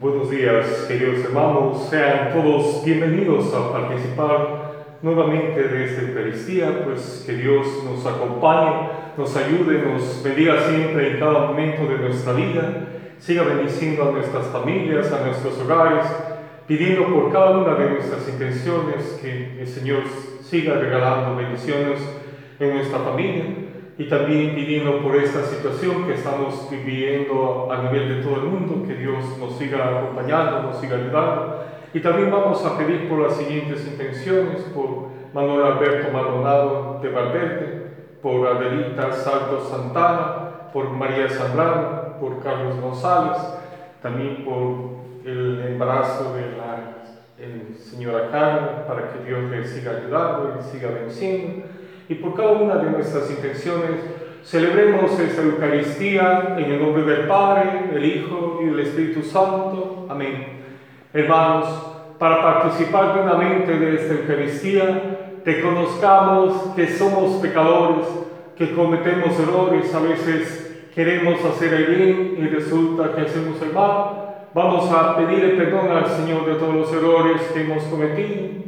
Buenos días, queridos hermanos. Sean todos bienvenidos a participar nuevamente de esta Eucaristía, pues que Dios nos acompañe, nos ayude, nos bendiga siempre en cada momento de nuestra vida, siga bendiciendo a nuestras familias, a nuestros hogares, pidiendo por cada una de nuestras intenciones que el Señor siga regalando bendiciones en nuestra familia y también pidiendo por esta situación que estamos viviendo a nivel de todo el mundo, que Dios nos siga acompañando, nos siga ayudando. Y también vamos a pedir por las siguientes intenciones, por Manuel Alberto Maldonado de Valverde, por Adelita Salto Santana, por María Zambrano, por Carlos González, también por el embarazo de la señora Carmen, para que Dios le siga ayudando y siga venciendo y por cada una de nuestras intenciones celebremos esta Eucaristía en el nombre del Padre, del Hijo y del Espíritu Santo. Amén. Hermanos, para participar plenamente de esta Eucaristía, reconozcamos que somos pecadores, que cometemos errores, a veces queremos hacer el bien y resulta que hacemos el mal. Vamos a pedirle perdón al Señor de todos los errores que hemos cometido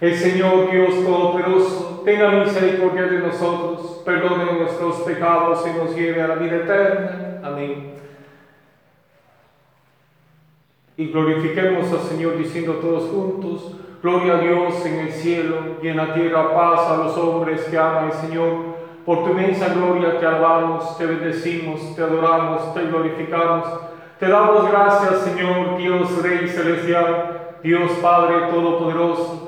El Señor Dios Todopoderoso tenga misericordia de nosotros, perdone nuestros pecados y nos lleve a la vida eterna. Amén. Y glorifiquemos al Señor diciendo todos juntos, Gloria a Dios en el cielo y en la tierra paz a los hombres que aman al Señor. Por tu inmensa gloria te alabamos, te bendecimos, te adoramos, te glorificamos. Te damos gracias, Señor Dios Rey Celestial, Dios Padre Todopoderoso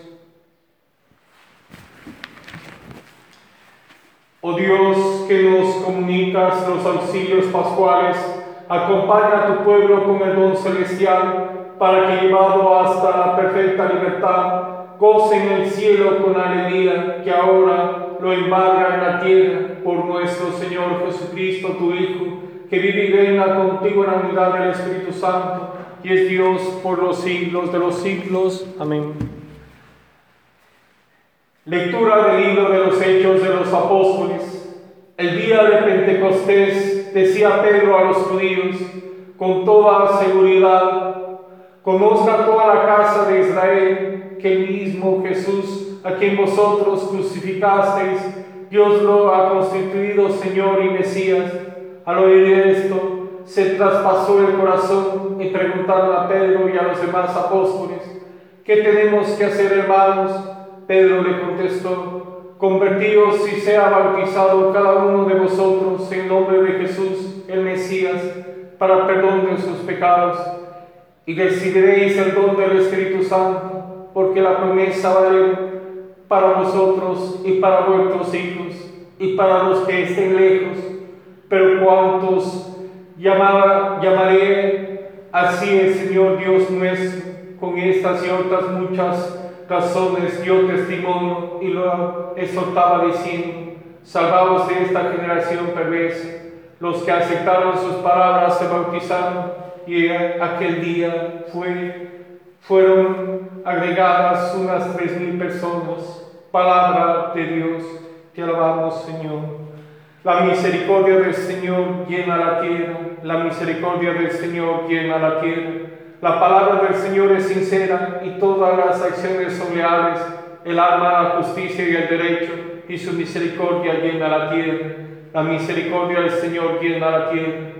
Oh Dios, que nos comunicas los auxilios pascuales, acompaña a tu pueblo con el don celestial, para que llevado hasta la perfecta libertad, gocen el cielo con alegría que ahora lo embarga en la tierra por nuestro Señor Jesucristo, tu Hijo, que vive y reina contigo en la unidad del Espíritu Santo, y es Dios por los siglos de los siglos. Amén. Lectura del libro de los Hechos de los Apóstoles. El día de Pentecostés decía Pedro a los judíos con toda seguridad, conozca toda la casa de Israel que el mismo Jesús, a quien vosotros crucificasteis, Dios lo ha constituido Señor y Mesías. Al oír esto, se traspasó el corazón y preguntaron a Pedro y a los demás apóstoles, ¿qué tenemos que hacer hermanos? Pedro le contestó, convertíos y sea bautizado cada uno de vosotros en nombre de Jesús, el Mesías, para perdón de sus pecados, y recibiréis el don del Espíritu Santo, porque la promesa vale para vosotros y para vuestros hijos y para los que estén lejos, pero cuantos llamaré, así el Señor Dios nuestro, con estas y otras muchas razones dio testimonio y lo exhortaba diciendo, salvaos de esta generación perversa. Los que aceptaron sus palabras se bautizaron y aquel día fue, fueron agregadas unas tres mil personas. Palabra de Dios, te alabamos Señor. La misericordia del Señor llena la tierra, la misericordia del Señor llena la tierra. La palabra del Señor es sincera y todas las acciones son leales. El alma, la justicia y el derecho y su misericordia llena la tierra. La misericordia del Señor llena la tierra.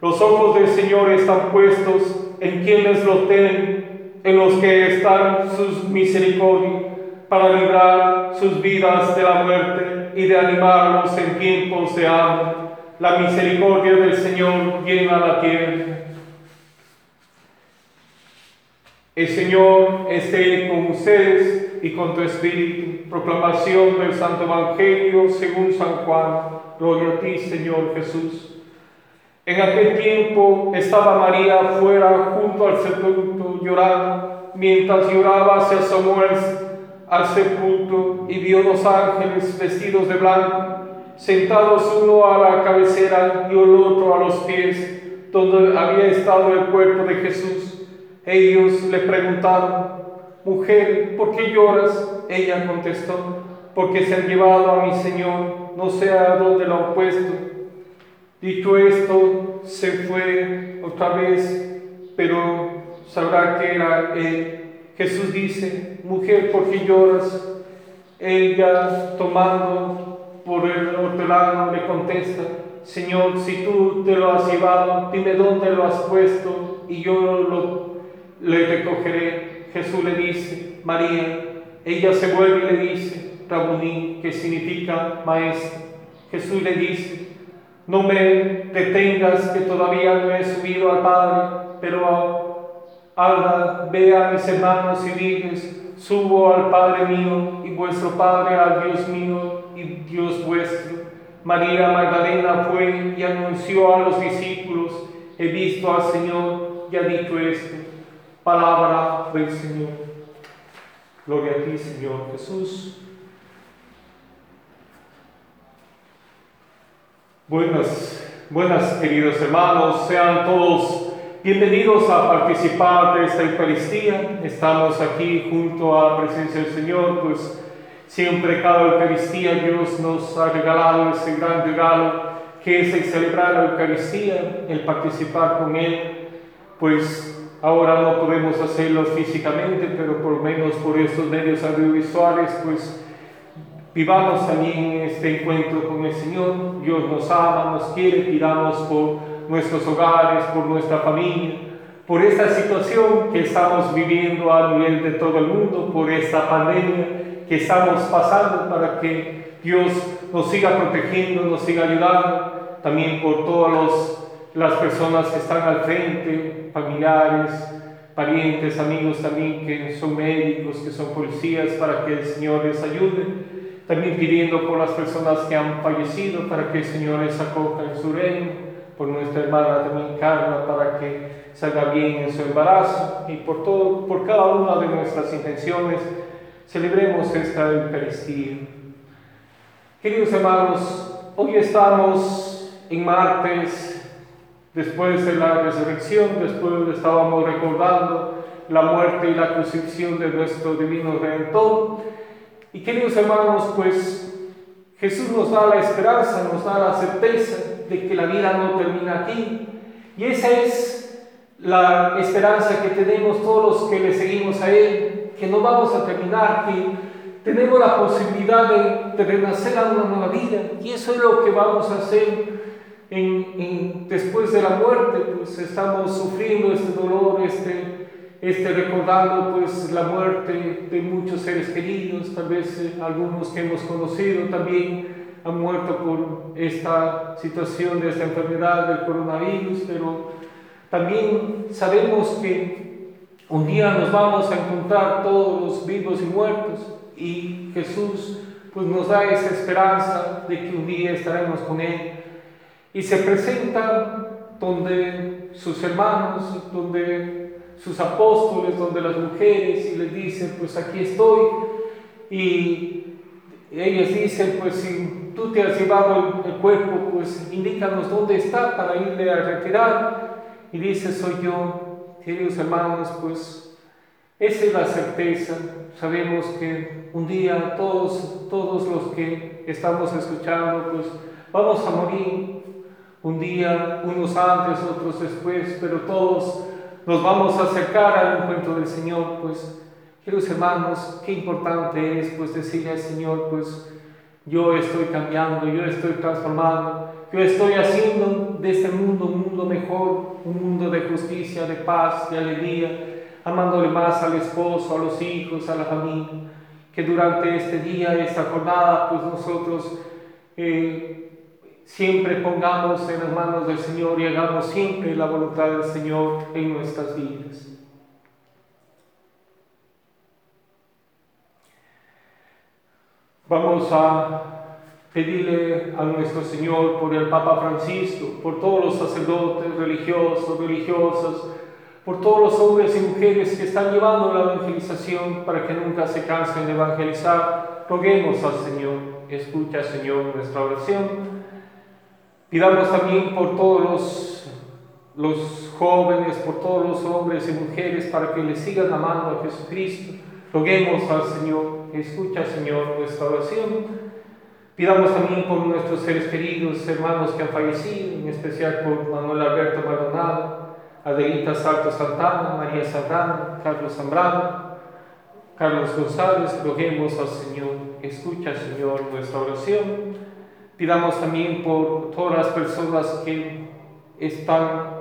Los ojos del Señor están puestos en quienes lo tienen, en los que están sus misericordias. para librar sus vidas de la muerte y de animarlos en tiempos de hambre. La misericordia del Señor llena la tierra. El Señor esté con ustedes y con tu espíritu. Proclamación del Santo Evangelio según San Juan. Gloria a ti, Señor Jesús. En aquel tiempo estaba María fuera junto al sepulcro llorando. Mientras lloraba se asomó al sepulcro y vio dos ángeles vestidos de blanco, sentados uno a la cabecera y el otro a los pies, donde había estado el cuerpo de Jesús. Ellos le preguntaron, mujer, ¿por qué lloras? Ella contestó, porque se han llevado a mi Señor, no sé a dónde lo han puesto. Dicho esto, se fue otra vez, pero sabrá que era él. Jesús dice, mujer, ¿por qué lloras? Ella, tomando por el hortelano, le contesta, Señor, si tú te lo has llevado, dime dónde lo has puesto y yo lo le recogeré. Jesús le dice, María, ella se vuelve y le dice, Rabuní, que significa maestro. Jesús le dice, no me detengas que todavía no he subido al Padre, pero ahora ve a mis hermanos y diles, subo al Padre mío y vuestro Padre al Dios mío y Dios vuestro. María Magdalena fue y anunció a los discípulos, he visto al Señor y ha dicho esto. Palabra del Señor. Gloria a ti, Señor Jesús. Buenas, buenas queridos hermanos, sean todos bienvenidos a participar de esta Eucaristía. Estamos aquí junto a la presencia del Señor, pues siempre cada Eucaristía Dios nos ha regalado ese gran regalo que es el celebrar la Eucaristía, el participar con Él, pues Ahora no podemos hacerlo físicamente, pero por menos por estos medios audiovisuales, pues vivamos también este encuentro con el Señor. Dios nos ama, nos quiere, pidamos por nuestros hogares, por nuestra familia, por esta situación que estamos viviendo a nivel de todo el mundo, por esta pandemia que estamos pasando para que Dios nos siga protegiendo, nos siga ayudando, también por todos los las personas que están al frente, familiares, parientes, amigos también que son médicos, que son policías, para que el Señor les ayude. También pidiendo por las personas que han fallecido, para que el Señor les acoja en su reino. Por nuestra hermana también Carla, para que salga bien en su embarazo. Y por, todo, por cada una de nuestras intenciones, celebremos esta Eucaristía. Queridos hermanos, hoy estamos en martes Después de la resurrección, después estábamos recordando la muerte y la crucifixión de nuestro divino Redentor. Y queridos hermanos, pues Jesús nos da la esperanza, nos da la certeza de que la vida no termina aquí. Y esa es la esperanza que tenemos todos los que le seguimos a Él, que no vamos a terminar, que tenemos la posibilidad de, de renacer a una nueva vida. Y eso es lo que vamos a hacer después de la muerte, pues estamos sufriendo este dolor, este, este recordando pues la muerte de muchos seres queridos, tal vez eh, algunos que hemos conocido también han muerto por esta situación de esta enfermedad del coronavirus, pero también sabemos que un día nos vamos a encontrar todos los vivos y muertos y Jesús pues nos da esa esperanza de que un día estaremos con Él y se presentan donde sus hermanos, donde sus apóstoles, donde las mujeres y les dicen, pues aquí estoy. Y ellos dicen, pues si tú te has llevado el, cuerpo, pues indícanos dónde está para irle a retirar. Y dice, soy yo, queridos hermanos, pues esa es la certeza. Sabemos que un día todos, todos los que estamos escuchando, pues vamos a morir un día, unos antes, otros después, pero todos nos vamos a acercar al encuentro del Señor, pues, queridos hermanos, qué importante es, pues, decirle al Señor, pues, yo estoy cambiando, yo estoy transformando, yo estoy haciendo de este mundo un mundo mejor, un mundo de justicia, de paz, de alegría, amándole más al esposo, a los hijos, a la familia. que durante este día, esta jornada, pues nosotros eh, siempre pongamos en las manos del Señor y hagamos siempre la voluntad del Señor en nuestras vidas. Vamos a pedirle a nuestro Señor por el Papa Francisco, por todos los sacerdotes religiosos, religiosas, por todos los hombres y mujeres que están llevando la evangelización para que nunca se cansen de evangelizar. Roguemos al Señor, escucha Señor nuestra oración. Pidamos también por todos los, jóvenes, por todos los hombres y mujeres para que le sigan amando a Jesucristo. Roguemos al Señor, escucha Señor nuestra oración. Pidamos también por nuestros seres queridos, hermanos que han fallecido, en especial por Manuel Alberto Maldonado, Adelita Salto Santana, María Zambrano, Carlos Zambrano, Carlos González, roguemos al Señor, escucha Señor nuestra oración. Pidamos también por todas las personas que están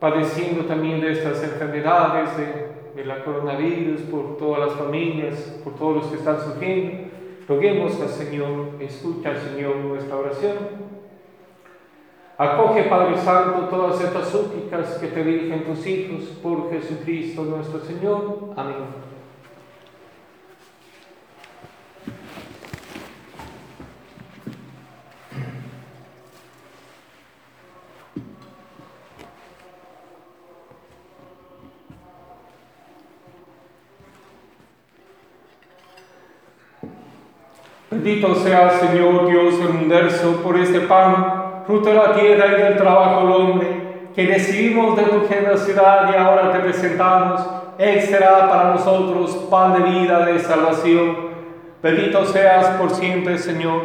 padeciendo también de estas enfermedades, de, de la coronavirus, por todas las familias, por todos los que están sufriendo. Roguemos al Señor, escucha al Señor nuestra oración. Acoge, Padre Santo, todas estas súplicas que te dirigen tus hijos por Jesucristo nuestro Señor. Amén. Bendito sea Señor Dios del universo por este pan, fruto de la tierra y del trabajo del hombre, que recibimos de tu generosidad y ahora te presentamos. Él será para nosotros pan de vida, de salvación. Bendito seas por siempre, Señor.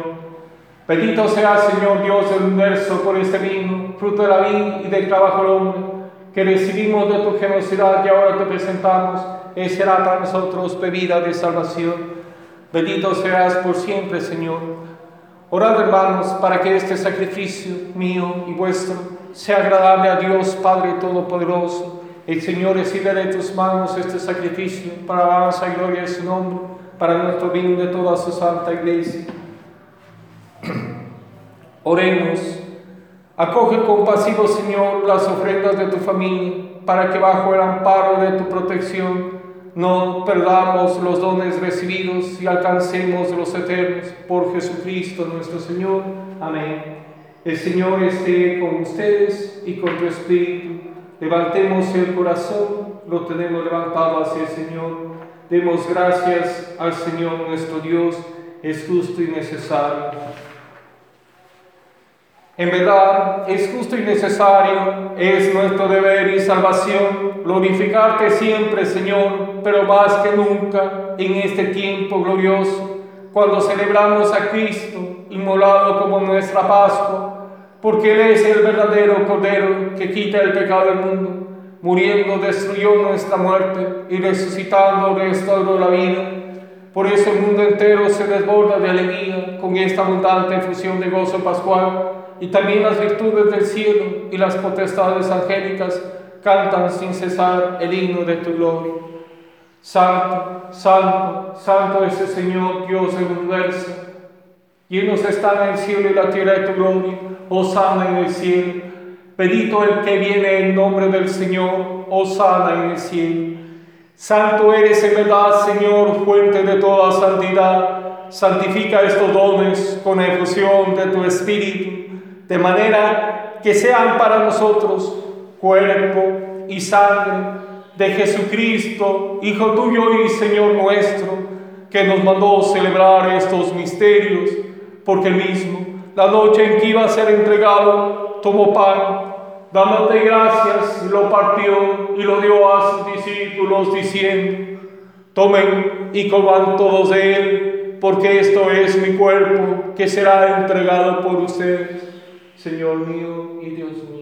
Bendito sea Señor Dios del universo por este vino, fruto de la vida y del trabajo del hombre, que recibimos de tu generosidad y ahora te presentamos. Él será para nosotros bebida de salvación. Bendito seas por siempre, Señor. Orad, hermanos, para que este sacrificio mío y vuestro sea agradable a Dios Padre Todopoderoso. El Señor recibe de tus manos este sacrificio para alabanza y gloria de su nombre, para nuestro bien de toda su santa iglesia. Oremos. Acoge compasivo, Señor, las ofrendas de tu familia, para que bajo el amparo de tu protección no perdamos los dones recibidos y alcancemos los eternos por Jesucristo nuestro Señor. Amén. El Señor esté con ustedes y con tu espíritu. Levantemos el corazón, lo tenemos levantado hacia el Señor. Demos gracias al Señor nuestro Dios, es justo y necesario. En verdad es justo y necesario, es nuestro deber y salvación glorificarte siempre, Señor, pero más que nunca en este tiempo glorioso, cuando celebramos a Cristo inmolado como nuestra Pascua, porque Él es el verdadero Cordero que quita el pecado del mundo, muriendo destruyó nuestra muerte y resucitando restauró la vida. Por eso el mundo entero se desborda de alegría con esta abundante efusión de gozo pascual y también las virtudes del cielo y las potestades angélicas cantan sin cesar el himno de tu gloria. Santo, santo, santo es el Señor Dios del universo. Llenos están el cielo y la tierra de tu gloria. sana en el cielo. Bendito el que viene en nombre del Señor. sana en el cielo. Santo eres en verdad, Señor, fuente de toda santidad. Santifica estos dones con efusión de tu Espíritu de manera que sean para nosotros cuerpo y sangre de Jesucristo, Hijo tuyo y Señor nuestro, que nos mandó celebrar estos misterios, porque el mismo, la noche en que iba a ser entregado, tomó pan, dándote gracias, lo partió y lo dio a sus discípulos, diciendo, tomen y coman todos de él, porque esto es mi cuerpo que será entregado por ustedes. Señor mío y Dios mío.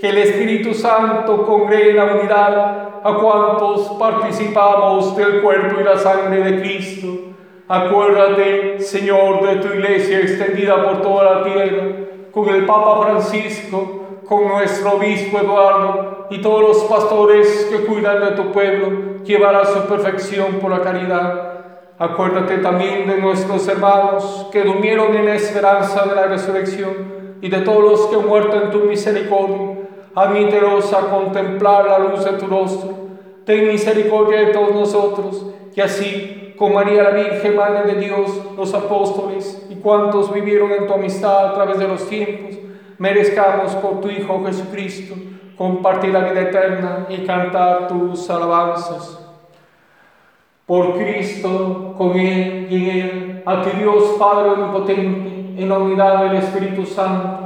que el Espíritu Santo congregue la unidad a cuantos participamos del cuerpo y la sangre de Cristo. Acuérdate, Señor, de tu iglesia extendida por toda la tierra, con el Papa Francisco, con nuestro obispo Eduardo y todos los pastores que cuidan de tu pueblo, llevar a su perfección por la caridad. Acuérdate también de nuestros hermanos que durmieron en la esperanza de la resurrección y de todos los que han muerto en tu misericordia. Admítelos a contemplar la luz de tu rostro. Ten misericordia de todos nosotros, y así, con María la Virgen, Madre de Dios, los apóstoles y cuantos vivieron en tu amistad a través de los tiempos, merezcamos por tu Hijo Jesucristo compartir la vida eterna y cantar tus alabanzas. Por Cristo, con Él y en Él, a ti Dios Padre Omnipotente, en la unidad del Espíritu Santo,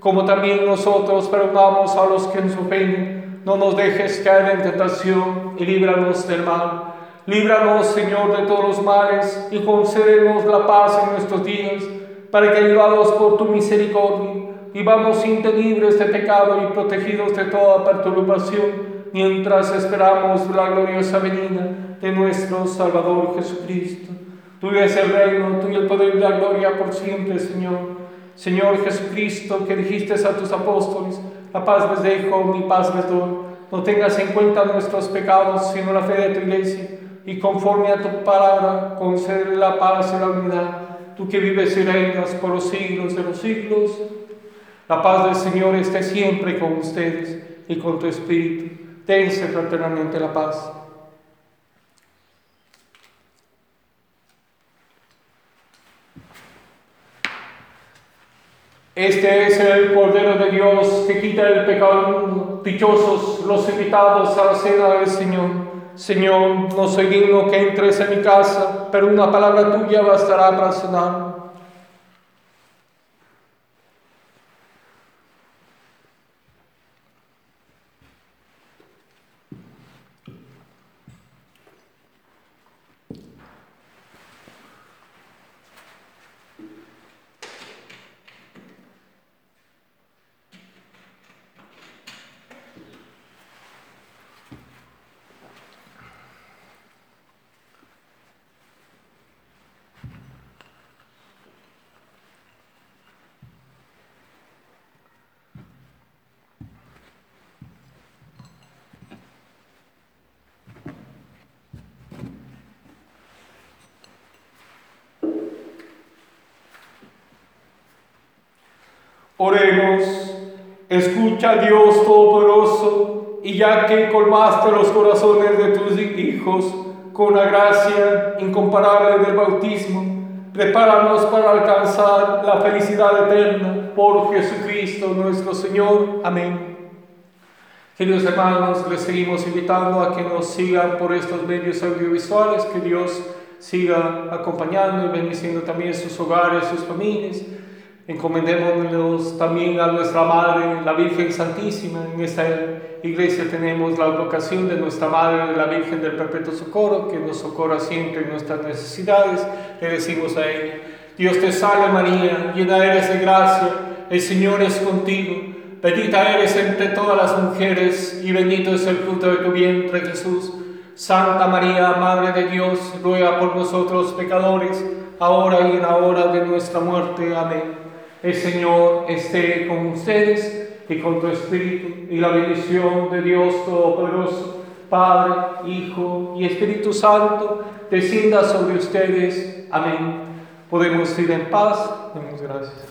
como también nosotros perdonamos a los que nos ofenden. No nos dejes caer en tentación y líbranos del mal. Líbranos, Señor, de todos los males y concédenos la paz en nuestros días, para que, ayudados por tu misericordia, vivamos libres de pecado y protegidos de toda perturbación, mientras esperamos la gloriosa venida de nuestro Salvador Jesucristo. Tuyo es el reino, tuyo el poder y la gloria por siempre, Señor. Señor Jesucristo, que dijiste a tus apóstoles, la paz les dejo, mi paz les doy. No tengas en cuenta nuestros pecados, sino la fe de tu iglesia, y conforme a tu palabra, concede la paz y la unidad. Tú que vives y reinas por los siglos de los siglos. La paz del Señor esté siempre con ustedes y con tu espíritu. Dense fraternalmente la paz. Este es el Cordero de Dios que quita el pecado del. Dichosos los invitados a la cena del Señor. Señor, no soy digno que entres en mi casa, pero una palabra tuya bastará para cenar. Oremos, escucha Dios Todopoderoso, y ya que colmaste los corazones de tus hijos con la gracia incomparable del bautismo, prepáranos para alcanzar la felicidad eterna por Jesucristo nuestro Señor. Amén. Queridos hermanos, les seguimos invitando a que nos sigan por estos medios audiovisuales, que Dios siga acompañando y bendiciendo también sus hogares, sus familias. Encomendémonos también a nuestra Madre, la Virgen Santísima. En esta iglesia tenemos la vocación de nuestra Madre, la Virgen del Perpetuo Socorro, que nos socorra siempre en nuestras necesidades. Le decimos a ella, Dios te salve María, llena eres de gracia, el Señor es contigo. Bendita eres entre todas las mujeres y bendito es el fruto de tu vientre Jesús. Santa María, Madre de Dios, ruega por nosotros pecadores, ahora y en la hora de nuestra muerte. Amén. El Señor esté con ustedes y con tu espíritu, y la bendición de Dios Todopoderoso, Padre, Hijo y Espíritu Santo, descienda sobre ustedes. Amén. Podemos ir en paz. Demos gracias.